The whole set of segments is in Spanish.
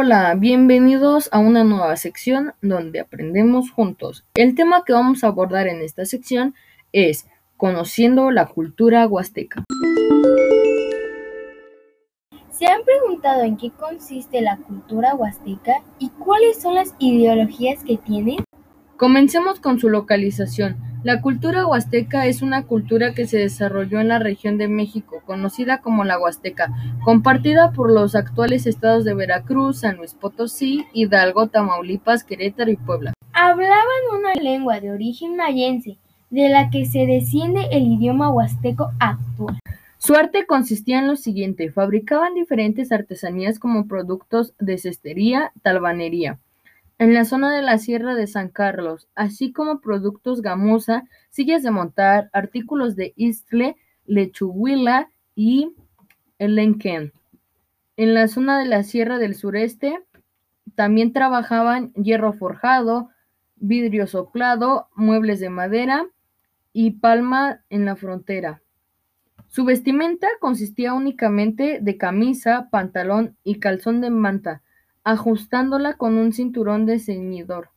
Hola, bienvenidos a una nueva sección donde aprendemos juntos. El tema que vamos a abordar en esta sección es Conociendo la cultura huasteca. ¿Se han preguntado en qué consiste la cultura huasteca y cuáles son las ideologías que tiene? Comencemos con su localización. La cultura huasteca es una cultura que se desarrolló en la región de México, conocida como la Huasteca, compartida por los actuales estados de Veracruz, San Luis Potosí, Hidalgo, Tamaulipas, Querétaro y Puebla. Hablaban una lengua de origen mayense, de la que se desciende el idioma huasteco actual. Su arte consistía en lo siguiente: fabricaban diferentes artesanías como productos de cestería, talbanería en la zona de la Sierra de San Carlos, así como productos gamuza, sillas de montar, artículos de Istle, Lechuguila y Elenquén. En la zona de la Sierra del Sureste también trabajaban hierro forjado, vidrio soplado, muebles de madera y palma en la frontera. Su vestimenta consistía únicamente de camisa, pantalón y calzón de manta, ajustándola con un cinturón de ceñidor.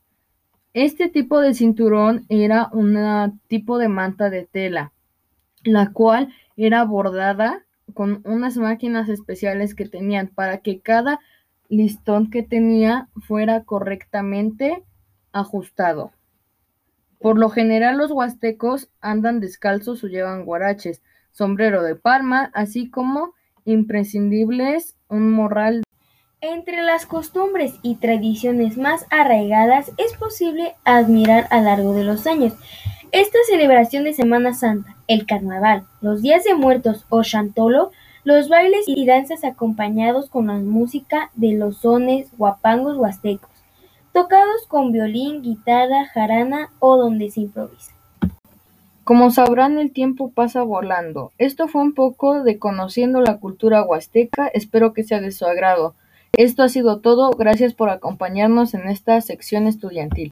Este tipo de cinturón era un tipo de manta de tela, la cual era bordada con unas máquinas especiales que tenían para que cada listón que tenía fuera correctamente ajustado. Por lo general los huastecos andan descalzos o llevan guaraches, sombrero de palma, así como imprescindibles un morral entre las costumbres y tradiciones más arraigadas es posible admirar a lo largo de los años esta celebración de Semana Santa, el Carnaval, los Días de Muertos o Chantolo, los bailes y danzas acompañados con la música de los sones guapangos huastecos, tocados con violín, guitarra, jarana o donde se improvisa. Como sabrán, el tiempo pasa volando. Esto fue un poco de conociendo la cultura huasteca, espero que sea de su agrado. Esto ha sido todo, gracias por acompañarnos en esta sección estudiantil.